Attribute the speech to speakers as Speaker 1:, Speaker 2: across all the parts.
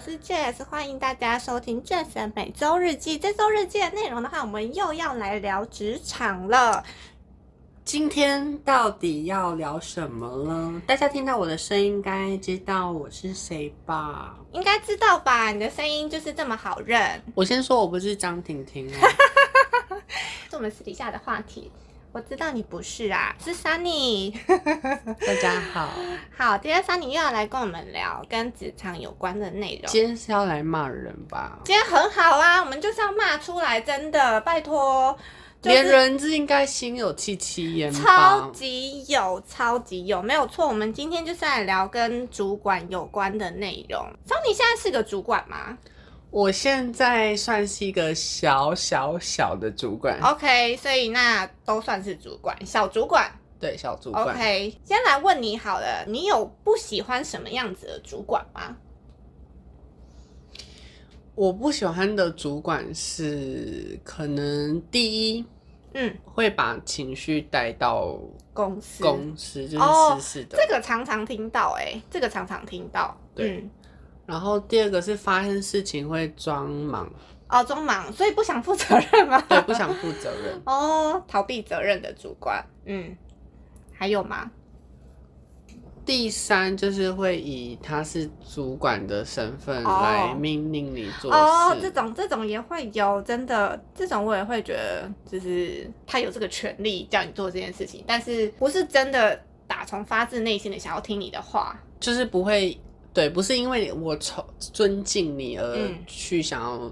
Speaker 1: 我是 Jess，欢迎大家收听 Jess 的每周日记。这周日记的内容的话，我们又要来聊职场了。
Speaker 2: 今天到底要聊什么呢？大家听到我的声音，应该知道我是谁吧？
Speaker 1: 应该知道吧？你的声音就是这么好认。
Speaker 2: 我先说，我不是张婷婷啊。
Speaker 1: 是我们私底下的话题。我知道你不是啊，是 Sunny。
Speaker 2: 大家好，
Speaker 1: 好，今天 Sunny 又要来跟我们聊跟职场有关的内容。
Speaker 2: 今天是要来骂人吧？
Speaker 1: 今天很好啊，我们就是要骂出来，真的，拜托。
Speaker 2: 连人质应该心有戚戚焉
Speaker 1: 超级有，超级有，没有错。我们今天就是来聊跟主管有关的内容。Sunny 现在是个主管吗？
Speaker 2: 我现在算是一个小小小的主管
Speaker 1: ，OK，所以那都算是主管，小主管，
Speaker 2: 对，小主管
Speaker 1: ，OK。先来问你好了，你有不喜欢什么样子的主管吗？
Speaker 2: 我不喜欢的主管是，可能第一，嗯，会把情绪带到
Speaker 1: 公司，
Speaker 2: 公司就是私事的，
Speaker 1: 这个常常听到，哎，这个常常听到，
Speaker 2: 对。然后第二个是发生事情会装忙
Speaker 1: 哦，装忙，所以不想负责任吗？
Speaker 2: 对，不想负责任
Speaker 1: 哦，逃避责任的主管。嗯，还有吗？
Speaker 2: 第三就是会以他是主管的身份来命令你做事。哦，
Speaker 1: 这种这种也会有，真的，这种我也会觉得，就是他有这个权利叫你做这件事情，但是不是真的打从发自内心的想要听你的话，
Speaker 2: 就是不会。对，不是因为我崇尊敬你而去想要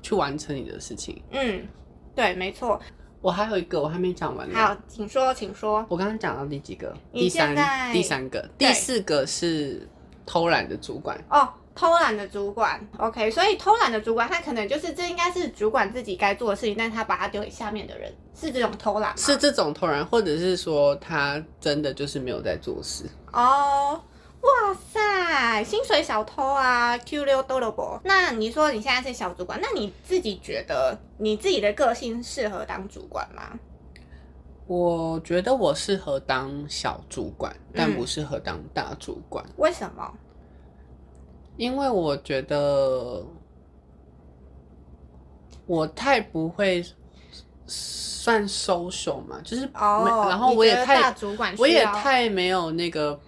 Speaker 2: 去完成你的事情。
Speaker 1: 嗯，对，没错。
Speaker 2: 我还有一个，我还没讲完。
Speaker 1: 好，请说，请说。
Speaker 2: 我刚刚讲到第几个？第三，第三个，第四个是偷懒的主管。
Speaker 1: 哦，偷懒的主管。OK，所以偷懒的主管，他可能就是这应该是主管自己该做的事情，但他把它丢给下面的人，是这种偷懒吗？
Speaker 2: 是这种偷懒，或者是说他真的就是没有在做事？
Speaker 1: 哦。哇塞，薪水小偷啊！Q 六多萝卜。那你说你现在是小主管，那你自己觉得你自己的个性适合当主管吗？
Speaker 2: 我觉得我适合当小主管，但不适合当大主管。
Speaker 1: 为什么？
Speaker 2: 因为我觉得我太不会算收手嘛，就是哦，然后我也太
Speaker 1: 主管，
Speaker 2: 我也太没有那个把。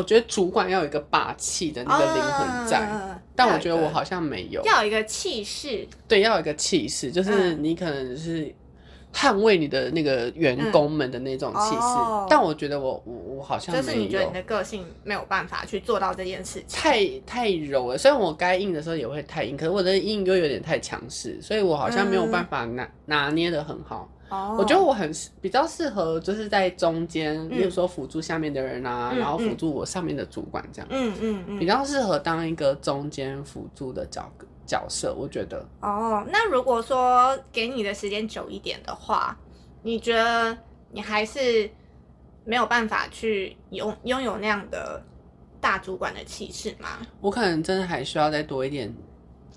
Speaker 2: 我觉得主管要有一个霸气的那个灵魂在，但我觉得我好像没有。
Speaker 1: 要有一个气势，
Speaker 2: 对，要有一个气势，就是你可能是捍卫你的那个员工们的那种气势。但我觉得我我我好像
Speaker 1: 就是你觉得你的个性没有办法去做到这件事情，
Speaker 2: 太太柔了。虽然我该硬的时候也会太硬，可是我的硬又有点太强势，所以我好像没有办法拿拿捏的很好。我觉得我很比较适合，就是在中间，比如说辅助下面的人啊，然后辅助我上面的主管这样。嗯嗯嗯，比较适合当一个中间辅助的角角色，我觉得。
Speaker 1: 哦，那如果说给你的时间久一点的话，你觉得你还是没有办法去拥拥有那样的大主管的气势吗？
Speaker 2: 我可能真的还需要再多一点。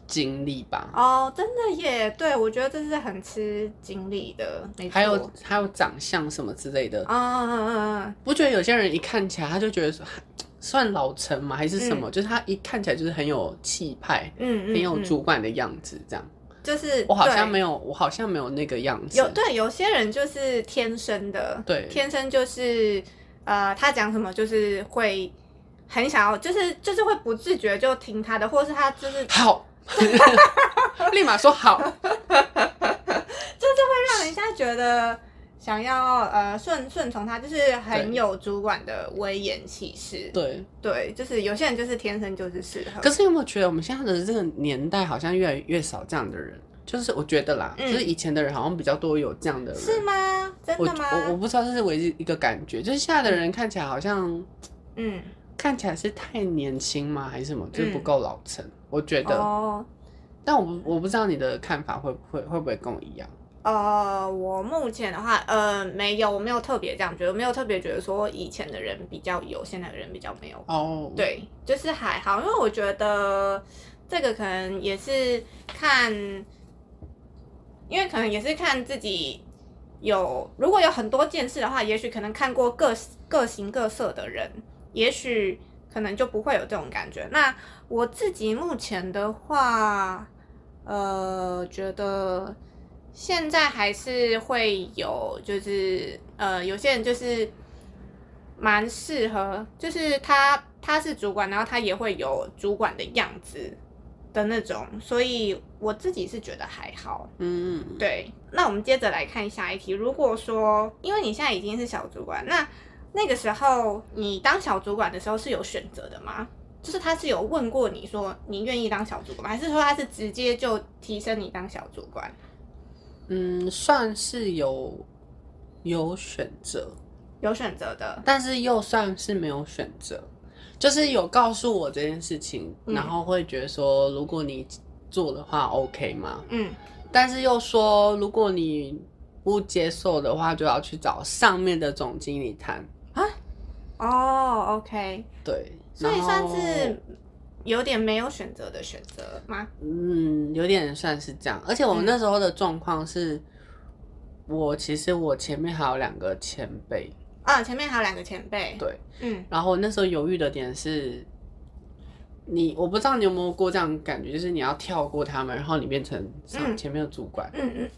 Speaker 2: 经历吧，
Speaker 1: 哦，真的耶，对我觉得这是很吃精力的，
Speaker 2: 还有还有长相什么之类的啊，不觉得有些人一看起来他就觉得 算老成吗？还是什么？就是他一看起来就是很有气派，嗯，很有主管的样子，这样。
Speaker 1: 就是
Speaker 2: 我好像没有，我好像没有那个样子。
Speaker 1: 有对，有些人就是天生的，
Speaker 2: 对，
Speaker 1: 天生就是呃，他讲什么就是会很想要，就是就是会不自觉就听他的，或者是他就是
Speaker 2: 好。立马说好，就是
Speaker 1: 会让人家觉得想要呃顺顺从他，就是很有主管的威严气势。
Speaker 2: 对
Speaker 1: 对，就是有些人就是天生就是适合。
Speaker 2: 可是有没有觉得我们现在的这个年代好像越来越少这样的人？就是我觉得啦，就是以前的人好像比较多有这样的人，
Speaker 1: 是吗？真的吗？
Speaker 2: 我我不知道这是唯一一个感觉，就是现在的人看起来好像，嗯，看起来是太年轻吗？还是什么？就是不够老成。我觉得，但我我不知道你的看法会不会会不会跟我一样？
Speaker 1: 呃，我目前的话，呃，没有，我没有特别这样觉得，没有特别觉得说以前的人比较有，现在的人比较没有。哦，对，就是还好，因为我觉得这个可能也是看，因为可能也是看自己有，如果有很多件事的话，也许可能看过各各形各色的人，也许。可能就不会有这种感觉。那我自己目前的话，呃，觉得现在还是会有，就是呃，有些人就是蛮适合，就是他他是主管，然后他也会有主管的样子。的那种，所以我自己是觉得还好。嗯，对。那我们接着来看下一题。如果说，因为你现在已经是小主管，那那个时候你当小主管的时候是有选择的吗？就是他是有问过你说你愿意当小主管吗，还是说他是直接就提升你当小主管？
Speaker 2: 嗯，算是有有选择，
Speaker 1: 有选择的，
Speaker 2: 但是又算是没有选择。就是有告诉我这件事情，然后会觉得说，如果你做的话，OK 吗？嗯，但是又说，如果你不接受的话，就要去找上面的总经理谈啊。
Speaker 1: 哦，OK，
Speaker 2: 对，
Speaker 1: 所以算是有点没有选择的选择吗？
Speaker 2: 嗯，有点算是这样。而且我们那时候的状况是，我其实我前面还有两个前辈。
Speaker 1: 啊，前面还有两个前辈。
Speaker 2: 对，嗯，然后那时候犹豫的点是，你我不知道你有没有过这样感觉，就是你要跳过他们，然后你变成上前面的主管，嗯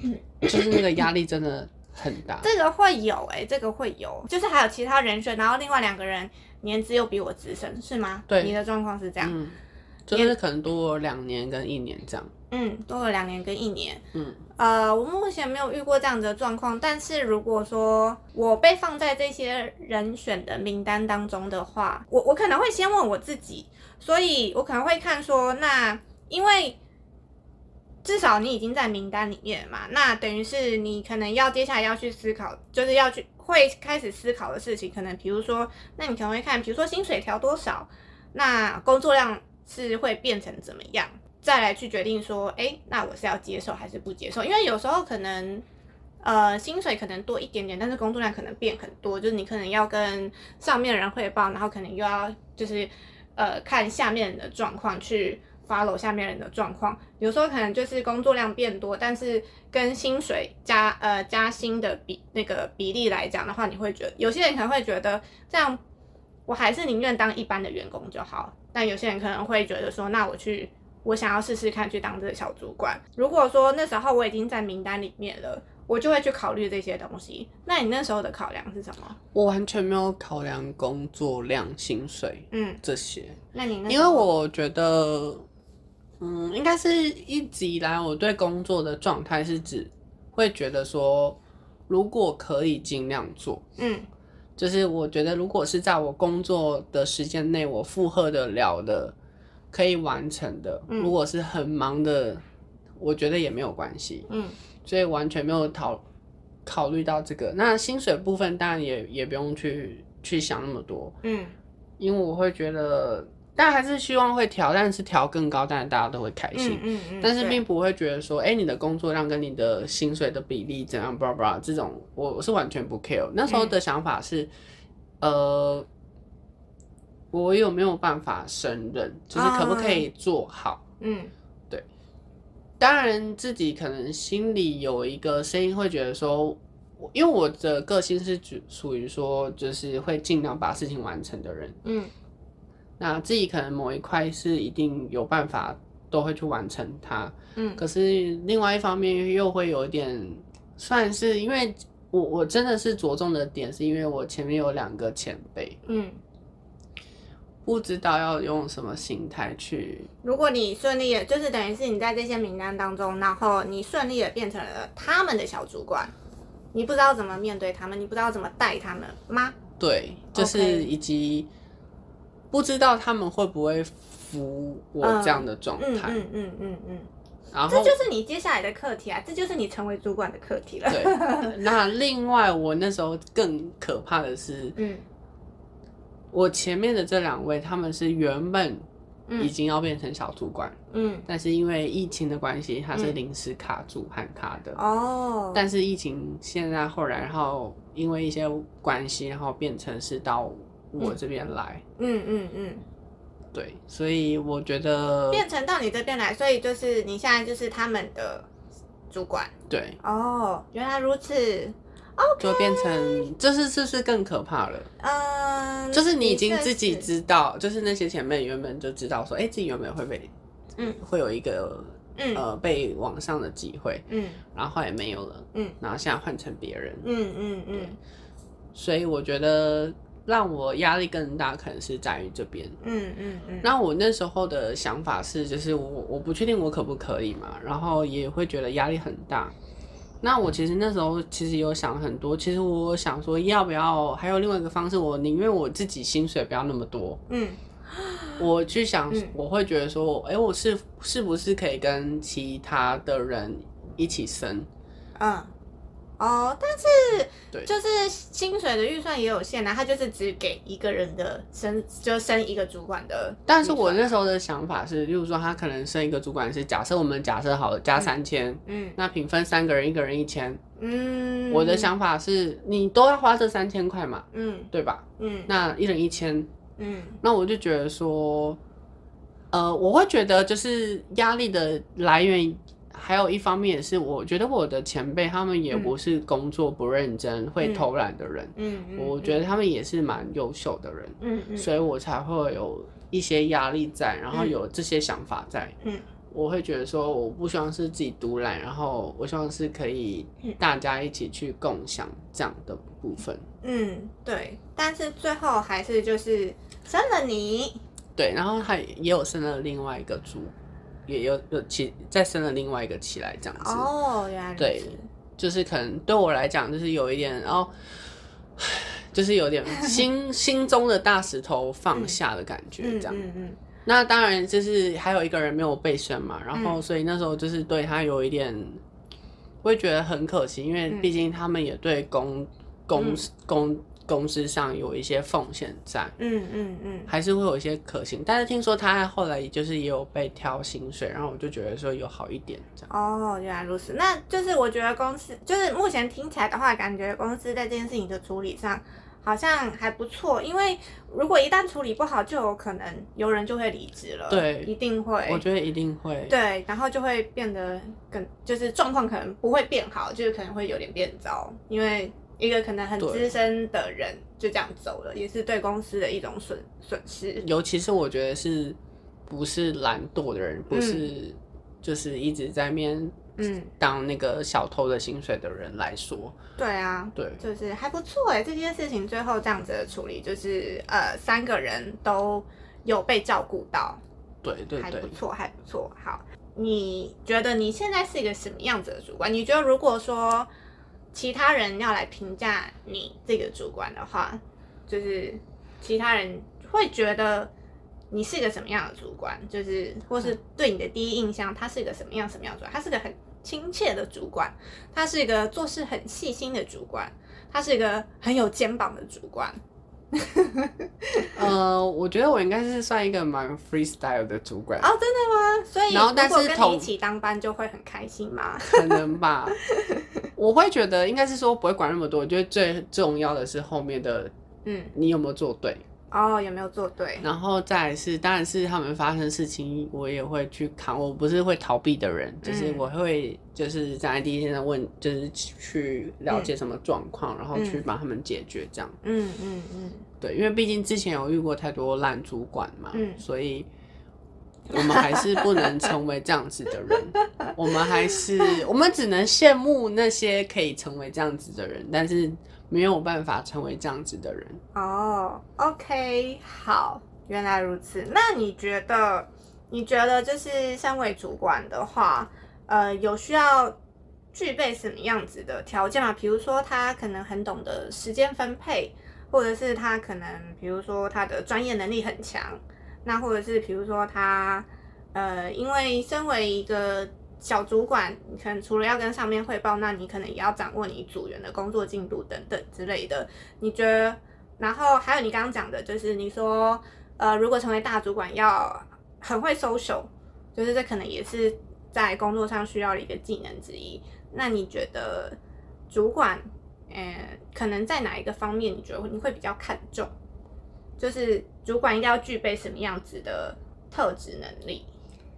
Speaker 2: 嗯，就是那个压力真的很大。
Speaker 1: 这个会有哎，这个会有，就是还有其他人选，然后另外两个人年资又比我资深，是吗？
Speaker 2: 对，
Speaker 1: 你的状况是这样。
Speaker 2: 嗯就是可能多两年跟一年这样，
Speaker 1: 嗯，多了两年跟一年，嗯，呃，我目前没有遇过这样的状况，但是如果说我被放在这些人选的名单当中的话，我我可能会先问我自己，所以我可能会看说，那因为至少你已经在名单里面嘛，那等于是你可能要接下来要去思考，就是要去会开始思考的事情，可能比如说，那你可能会看，比如说薪水调多少，那工作量。是会变成怎么样，再来去决定说，哎，那我是要接受还是不接受？因为有时候可能，呃，薪水可能多一点点，但是工作量可能变很多，就是你可能要跟上面的人汇报，然后可能又要就是呃看下面的状况去 follow 下面人的状况。有时候可能就是工作量变多，但是跟薪水加呃加薪的比那个比例来讲的话，你会觉得有些人可能会觉得这样，我还是宁愿当一般的员工就好。但有些人可能会觉得说，那我去，我想要试试看去当这个小主管。如果说那时候我已经在名单里面了，我就会去考虑这些东西。那你那时候的考量是什么？
Speaker 2: 我完全没有考量工作量、薪水，嗯，这些。
Speaker 1: 那你
Speaker 2: 因为我觉得，嗯，应该是一直以来我对工作的状态是指会觉得说，如果可以尽量做，嗯。就是我觉得，如果是在我工作的时间内，我负荷得了的，可以完成的。如果是很忙的，我觉得也没有关系。嗯，所以完全没有讨考虑到这个。那薪水部分当然也也不用去去想那么多。嗯，因为我会觉得。但还是希望会调，但是调更高，但是大家都会开心。嗯嗯但是并不会觉得说，哎，你的工作量跟你的薪水的比例怎样，巴拉巴拉这种，我我是完全不 care。那时候的想法是，呃，我有没有办法胜任，就是可不可以做好？嗯，对。当然自己可能心里有一个声音会觉得说，因为我的个性是属属于说，就是会尽量把事情完成的人。嗯。那自己可能某一块是一定有办法都会去完成它，嗯，可是另外一方面又会有一点，算是因为我我真的是着重的点，是因为我前面有两个前辈，嗯，不知道要用什么心态去。
Speaker 1: 如果你顺利的，就是等于是你在这些名单当中，然后你顺利的变成了他们的小主管，你不知道怎么面对他们，你不知道怎么带他们吗？
Speaker 2: 对，就是以及。不知道他们会不会服我这样的状态？嗯嗯嗯
Speaker 1: 嗯然后这就是你接下来的课题啊，这就是你成为主管的课题了。
Speaker 2: 对。那另外，我那时候更可怕的是，嗯，我前面的这两位，他们是原本已经要变成小主管，嗯，但是因为疫情的关系，他是临时卡住喊卡的。哦。但是疫情现在后来，然后因为一些关系，然后变成是到。我这边来，嗯嗯嗯，对，所以我觉得
Speaker 1: 变成到你这边来，所以就是你现在就是他们的主管，
Speaker 2: 对，
Speaker 1: 哦，原来如此，
Speaker 2: 就变成，这是是不是更可怕了？嗯，就是你已经自己知道，就是那些前辈原本就知道说，哎，自己原本会被，嗯，会有一个，嗯。呃，被网上的机会，嗯，然后后来没有了，嗯，然后现在换成别人，嗯嗯嗯，所以我觉得让我压力更大，可能是在于这边，嗯嗯嗯。那我那时候的想法是，就是我我不确定我可不可以嘛，然后也会觉得压力很大。那我其实那时候其实有想很多，其实我想说要不要还有另外一个方式，我宁愿我自己薪水不要那么多，嗯，我去想，我会觉得说，哎，我是是不是可以跟其他的人一起生，嗯。
Speaker 1: 哦，但是对，就是薪水的预算也有限啊，他就是只给一个人的升，就升一个主管的。
Speaker 2: 但是我那时候的想法是，例如说他可能升一个主管是假设我们假设好了加三千，嗯，那平分三个人，一个人一千，嗯，我的想法是你都要花这三千块嘛，嗯，对吧？嗯，那一人一千，嗯，那我就觉得说，呃，我会觉得就是压力的来源。还有一方面也是，我觉得我的前辈他们也不是工作不认真、会偷懒的人。嗯嗯，我觉得他们也是蛮优秀的人。嗯嗯，所以我才会有一些压力在，然后有这些想法在。嗯，我会觉得说，我不希望是自己独揽，然后我希望是可以大家一起去共享这样的部分。
Speaker 1: 嗯，对。但是最后还是就是生了你。
Speaker 2: 对，然后还也有生了另外一个猪。也有有起再生了另外一个起来这样子
Speaker 1: 哦，原来对，
Speaker 2: 就是可能对我来讲就是有一点，然后就是有点 心心中的大石头放下的感觉这样。嗯嗯。那当然就是还有一个人没有被生嘛，然后所以那时候就是对他有一点会觉得很可惜，因为毕竟他们也对公公公。公司上有一些奉献在，嗯嗯嗯，还是会有一些可行。但是听说他后来就是也有被挑薪水，然后我就觉得说有好一点这样。
Speaker 1: 哦，原来如此。那就是我觉得公司就是目前听起来的话，感觉公司在这件事情的处理上好像还不错。因为如果一旦处理不好，就有可能有人就会离职了。
Speaker 2: 对，
Speaker 1: 一定会。
Speaker 2: 我觉得一定会。
Speaker 1: 对，然后就会变得更就是状况可能不会变好，就是可能会有点变糟，因为。一个可能很资深的人就这样走了，也是对公司的一种损损失。
Speaker 2: 尤其是我觉得是不是懒惰的人，不是就是一直在面嗯当那个小偷的薪水的人来说，
Speaker 1: 对啊，
Speaker 2: 对，
Speaker 1: 就是还不错哎。这件事情最后这样子的处理，就是呃三个人都有被照顾到，
Speaker 2: 对对对，
Speaker 1: 还不错，还不错。好，你觉得你现在是一个什么样子的主管？你觉得如果说？其他人要来评价你这个主管的话，就是其他人会觉得你是一个什么样的主管，就是或是对你的第一印象，他是一个什么样什么样主管？他是个很亲切的主管，他是一个做事很细心的主管，他是一个很有肩膀的主管。
Speaker 2: 呃，我觉得我应该是算一个蛮 freestyle 的主管
Speaker 1: 哦，真的吗？所以然后但是跟你一起当班就会很开心吗？
Speaker 2: 可能吧。我会觉得应该是说不会管那么多，我觉得最重要的是后面的，嗯，你有没有做对？
Speaker 1: 哦，有没有做对？
Speaker 2: 然后再是，当然是他们发生事情，我也会去扛。我不是会逃避的人，就是我会就是在第一天问，就是去了解什么状况，然后去帮他们解决这样。嗯嗯嗯，对，因为毕竟之前有遇过太多烂主管嘛，所以。我们还是不能成为这样子的人，我们还是我们只能羡慕那些可以成为这样子的人，但是没有办法成为这样子的人。
Speaker 1: 哦，OK，好，原来如此。那你觉得，你觉得就是身为主管的话，呃，有需要具备什么样子的条件吗？比如说他可能很懂得时间分配，或者是他可能，比如说他的专业能力很强。那或者是比如说他，呃，因为身为一个小主管，你可能除了要跟上面汇报，那你可能也要掌握你组员的工作进度等等之类的。你觉得？然后还有你刚刚讲的，就是你说，呃，如果成为大主管要很会 social，就是这可能也是在工作上需要的一个技能之一。那你觉得主管，呃，可能在哪一个方面你觉得你会比较看重？就是主管应该要具备什么样子的特质能力？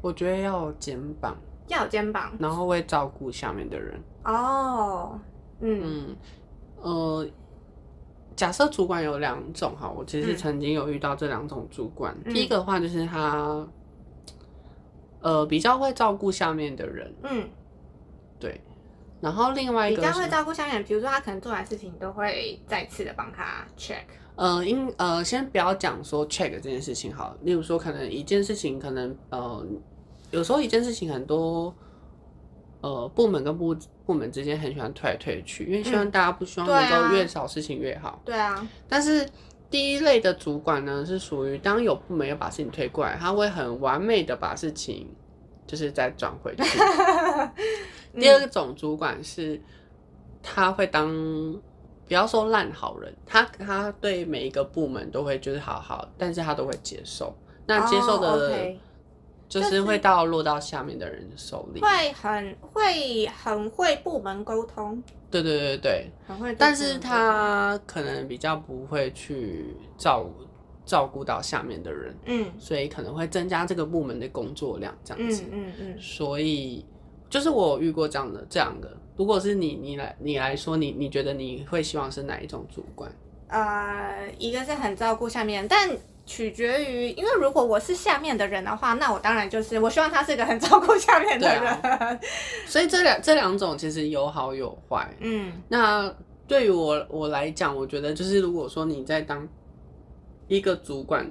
Speaker 2: 我觉得要有肩膀，
Speaker 1: 要有肩膀，
Speaker 2: 然后会照顾下面的人。
Speaker 1: 哦，嗯，
Speaker 2: 呃，假设主管有两种哈，我其实曾经有遇到这两种主管。第一个的话就是他，呃，比较会照顾下面的人。嗯，对。然后另外一个
Speaker 1: 比较会照顾下面，比如说他可能做完事情都会再次的帮他 check。
Speaker 2: 呃，因呃，先不要讲说 check 这件事情好。例如说，可能一件事情，可能呃，有时候一件事情很多。呃，部门跟部部门之间很喜欢推来推去，因为希望大家不希望能够越少事情越好。
Speaker 1: 对啊。
Speaker 2: 但是第一类的主管呢，是属于当有部门要把事情推过来，他会很完美的把事情就是再转回去。第二种主管是，他会当不要说烂好人，他他对每一个部门都会就是好好，但是他都会接受。那接受的。就是会到落到下面的人手里，
Speaker 1: 会很会很会部门沟通，
Speaker 2: 对对对对，
Speaker 1: 很会，
Speaker 2: 但是他可能比较不会去照照顾到下面的人，嗯，所以可能会增加这个部门的工作量这样子，嗯嗯嗯，所以就是我遇过这样的这样的，如果是你你来你来说，你你觉得你会希望是哪一种主管？
Speaker 1: 呃，一个是很照顾下面，但。取决于，因为如果我是下面的人的话，那我当然就是我希望他是一个很照顾下面的人。
Speaker 2: 所以这两这两种其实有好有坏。嗯，那对于我我来讲，我觉得就是如果说你在当一个主管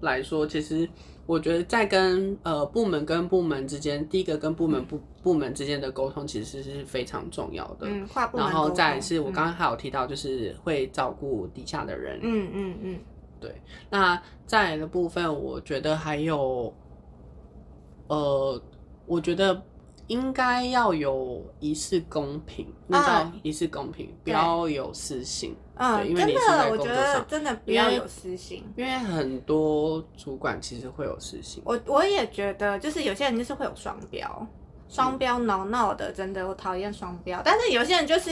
Speaker 2: 来说，其实我觉得在跟呃部门跟部门之间，第一个跟部门部部门之间的沟通其实是非常重要的。
Speaker 1: 嗯，跨部门。
Speaker 2: 然后再是我刚刚还有提到，就是会照顾底下的人。嗯嗯嗯。对，那再来的部分，我觉得还有，呃，我觉得应该要有一次公平，那叫一次公平，不要有私心。嗯，真
Speaker 1: 的，我觉得真的不要有私心，
Speaker 2: 因为很多主管其实会有私心。
Speaker 1: 我我也觉得，就是有些人就是会有双标，双标闹闹的，真的我讨厌双标。但是有些人就是。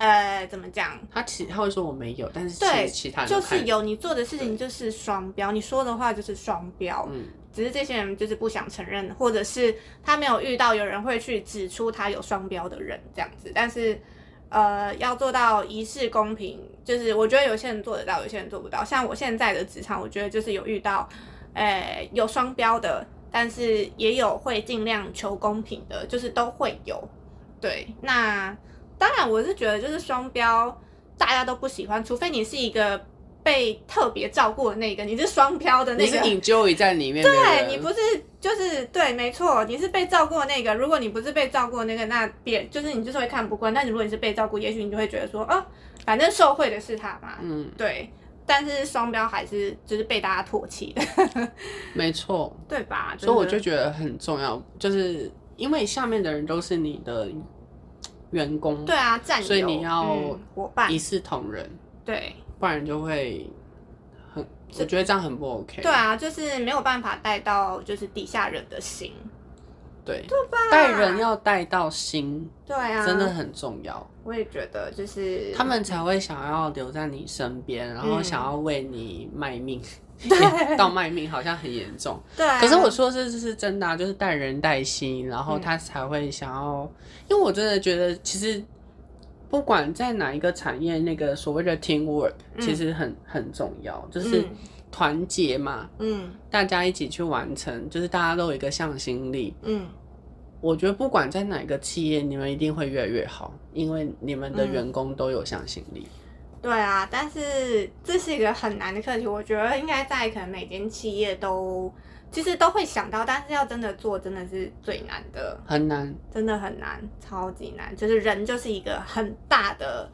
Speaker 1: 呃，怎么讲？
Speaker 2: 他其他会说我没有，但是对其他人
Speaker 1: 就是有，你做的事情就是双标，你说的话就是双标。嗯，只是这些人就是不想承认，或者是他没有遇到有人会去指出他有双标的人这样子。但是，呃，要做到一视公平，就是我觉得有些人做得到，有些人做不到。像我现在的职场，我觉得就是有遇到，呃，有双标的，但是也有会尽量求公平的，就是都会有。对，那。当然，我是觉得就是双标，大家都不喜欢，除非你是一个被特别照顾的那个，你是双标的那个，
Speaker 2: 你是 enjoy 在里面，
Speaker 1: 对你不是就是对，没错，你是被照顾的那个。如果你不是被照顾的那个，那别就是你就是会看不惯。但如果你是被照顾，也许你就会觉得说，哦，反正受贿的是他嘛，嗯，对。但是双标还是就是被大家唾弃的，
Speaker 2: 没错，
Speaker 1: 对吧？
Speaker 2: 所以我就觉得很重要，就是因为下面的人都是你的。员工。
Speaker 1: 对啊，战友，
Speaker 2: 所以你要
Speaker 1: 伙伴。
Speaker 2: 一视同仁，
Speaker 1: 对，
Speaker 2: 不然就会很，我觉得这样很不 OK。
Speaker 1: 对啊，就是没有办法带到就是底下人的心，
Speaker 2: 对，
Speaker 1: 对吧？
Speaker 2: 带人要带到心，
Speaker 1: 对啊，
Speaker 2: 真的很重要。
Speaker 1: 我也觉得，就是
Speaker 2: 他们才会想要留在你身边，然后想要为你卖命。到卖命好像很严重，
Speaker 1: 对。
Speaker 2: 可是我说这是真的，就是待人待心，然后他才会想要。因为我真的觉得，其实不管在哪一个产业，那个所谓的 team work 其实很很重要，就是团结嘛，嗯，大家一起去完成，就是大家都有一个向心力，嗯。我觉得不管在哪个企业，你们一定会越来越好，因为你们的员工都有向心力。
Speaker 1: 对啊，但是这是一个很难的课题。我觉得应该在可能每间企业都其实都会想到，但是要真的做，真的是最难的，
Speaker 2: 很难，
Speaker 1: 真的很难，超级难。就是人就是一个很大的，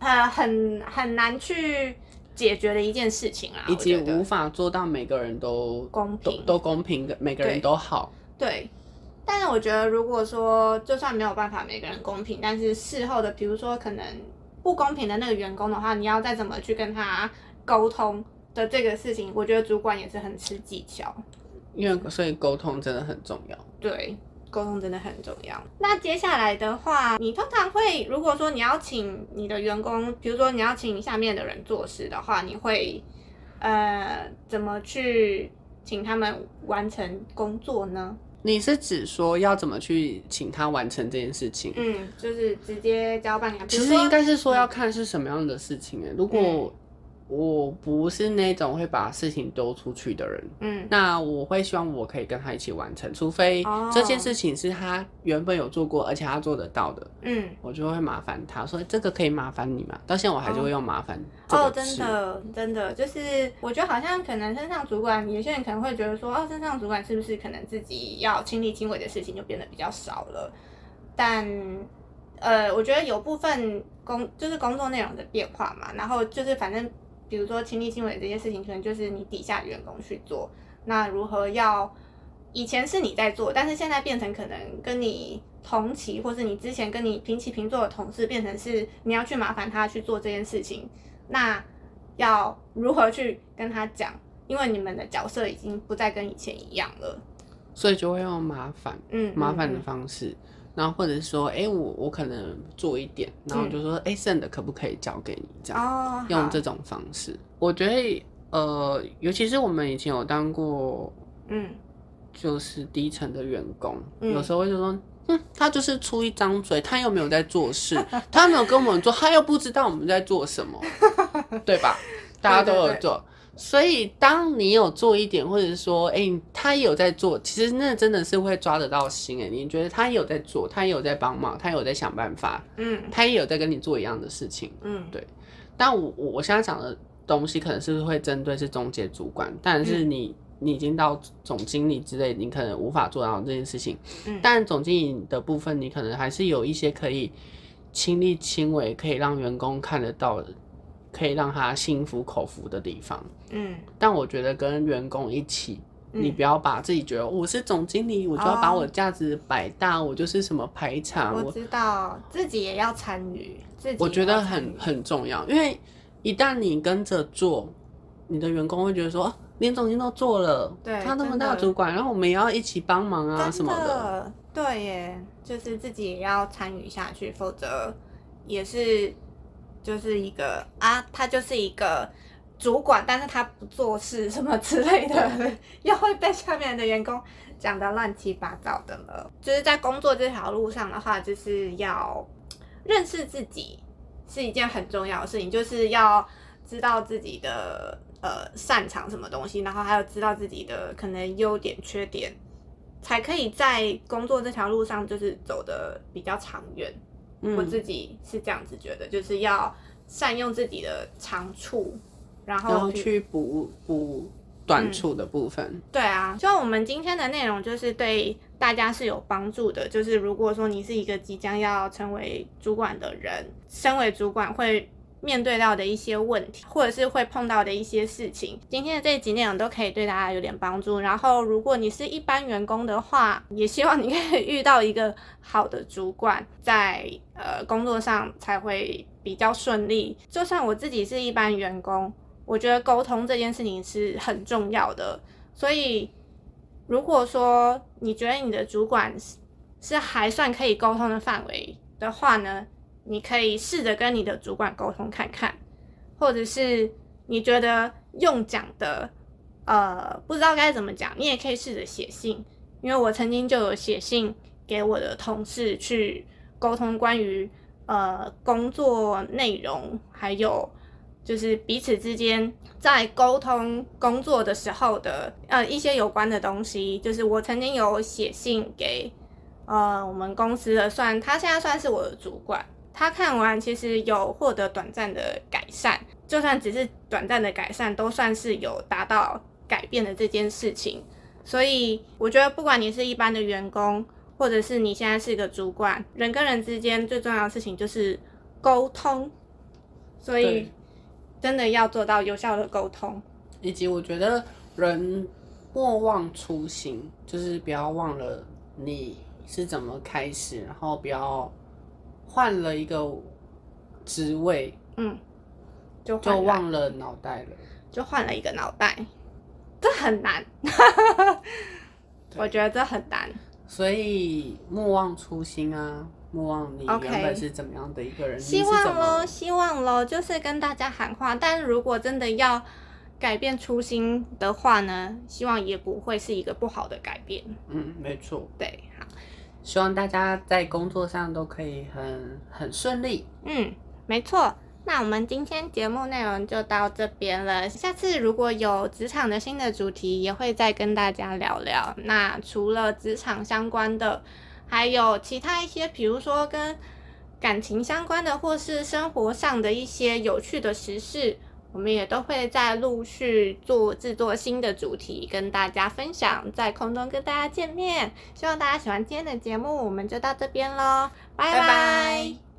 Speaker 1: 呃，很很难去解决的一件事情啊，
Speaker 2: 以及无法做到每个人都
Speaker 1: 公平，
Speaker 2: 都公平的，每个人都好。
Speaker 1: 对，但是我觉得如果说就算没有办法每个人公平，但是事后的，比如说可能。不公平的那个员工的话，你要再怎么去跟他沟通的这个事情，我觉得主管也是很吃技巧。
Speaker 2: 因为所以沟通真的很重要。
Speaker 1: 对，沟通真的很重要。那接下来的话，你通常会如果说你要请你的员工，比如说你要请下面的人做事的话，你会呃怎么去请他们完成工作呢？
Speaker 2: 你是指说要怎么去请他完成这件事情？
Speaker 1: 嗯，就是直接交办。
Speaker 2: 其实应该是说要看是什么样的事情哎，如果。我不是那种会把事情丢出去的人，嗯，那我会希望我可以跟他一起完成，除非这件事情是他原本有做过，而且他做得到的，嗯，我就会麻烦他说这个可以麻烦你嘛？到现在我还是会用麻烦。
Speaker 1: 哦，真的，真的，就是我觉得好像可能身上主管，有些人可能会觉得说，哦，身上主管是不是可能自己要亲力亲为的事情就变得比较少了？但，呃，我觉得有部分工就是工作内容的变化嘛，然后就是反正。比如说亲力亲为这些事情，可能就是你底下员工去做。那如何要以前是你在做，但是现在变成可能跟你同期，或是你之前跟你平起平坐的同事，变成是你要去麻烦他去做这件事情。那要如何去跟他讲？因为你们的角色已经不再跟以前一样了，
Speaker 2: 所以就会用麻烦，嗯，麻烦的方式。然后或者是说，哎，我我可能做一点，然后就说，哎，剩的可不可以交给你？这样用这种方式，我觉得，呃，尤其是我们以前有当过，嗯，就是低层的员工，有时候就说，嗯，他就是出一张嘴，他又没有在做事，他没有跟我们做，他又不知道我们在做什么，对吧？大家都有做。所以，当你有做一点，或者是说，哎，他有在做，其实那真的是会抓得到心。哎，你觉得他有在做，他有在帮忙，他有在想办法，嗯，他也有在跟你做一样的事情，嗯，对。但我我现在讲的东西，可能是会针对是中介主管，但是你你已经到总经理之类，你可能无法做到这件事情。嗯，但总经理的部分，你可能还是有一些可以亲力亲为，可以让员工看得到的。可以让他心服口服的地方，嗯，但我觉得跟员工一起，你不要把自己觉得我是总经理，我就要把我价值摆大，我就是什么排场。
Speaker 1: 我知道自己也要参与，自己
Speaker 2: 我觉得很很重要，因为一旦你跟着做，你的员工会觉得说，连总经都做了，对，他那么大主管，然后我们也要一起帮忙啊什么的，
Speaker 1: 对耶，就是自己也要参与下去，否则也是。就是一个啊，他就是一个主管，但是他不做事什么之类的，又会被下面的员工讲的乱七八糟的了。就是在工作这条路上的话，就是要认识自己是一件很重要的事情，就是要知道自己的呃擅长什么东西，然后还有知道自己的可能优点缺点，才可以在工作这条路上就是走的比较长远。我自己是这样子觉得，就是要善用自己的长处，然后
Speaker 2: 去补补短处的部分。
Speaker 1: 对啊，希望我们今天的内容就是对大家是有帮助的。就是如果说你是一个即将要成为主管的人，身为主管会。面对到的一些问题，或者是会碰到的一些事情，今天的这几内容都可以对大家有点帮助。然后，如果你是一般员工的话，也希望你可以遇到一个好的主管，在呃工作上才会比较顺利。就算我自己是一般员工，我觉得沟通这件事情是很重要的。所以，如果说你觉得你的主管是还算可以沟通的范围的话呢？你可以试着跟你的主管沟通看看，或者是你觉得用讲的，呃，不知道该怎么讲，你也可以试着写信。因为我曾经就有写信给我的同事去沟通关于呃工作内容，还有就是彼此之间在沟通工作的时候的呃一些有关的东西。就是我曾经有写信给呃我们公司的，算他现在算是我的主管。他看完其实有获得短暂的改善，就算只是短暂的改善，都算是有达到改变的这件事情。所以我觉得，不管你是一般的员工，或者是你现在是一个主管，人跟人之间最重要的事情就是沟通。所以真的要做到有效的沟通，
Speaker 2: 以及我觉得人莫忘初心，就是不要忘了你是怎么开始，然后不要。换了一个职位，嗯，就就忘了脑袋了，
Speaker 1: 就换了一个脑袋，这很难，我觉得这很难，
Speaker 2: 所以莫忘初心啊，莫忘你原本是怎么样的一个人，
Speaker 1: 希望喽，希望喽，就是跟大家喊话，但是如果真的要改变初心的话呢，希望也不会是一个不好的改变。
Speaker 2: 嗯，没错。
Speaker 1: 对，好，
Speaker 2: 希望大家在工作上都可以很很顺利。
Speaker 1: 嗯，没错。那我们今天节目内容就到这边了。下次如果有职场的新的主题，也会再跟大家聊聊。那除了职场相关的，还有其他一些，比如说跟感情相关的，或是生活上的一些有趣的时事，我们也都会在陆续做制作新的主题跟大家分享，在空中跟大家见面。希望大家喜欢今天的节目，我们就到这边喽，拜拜。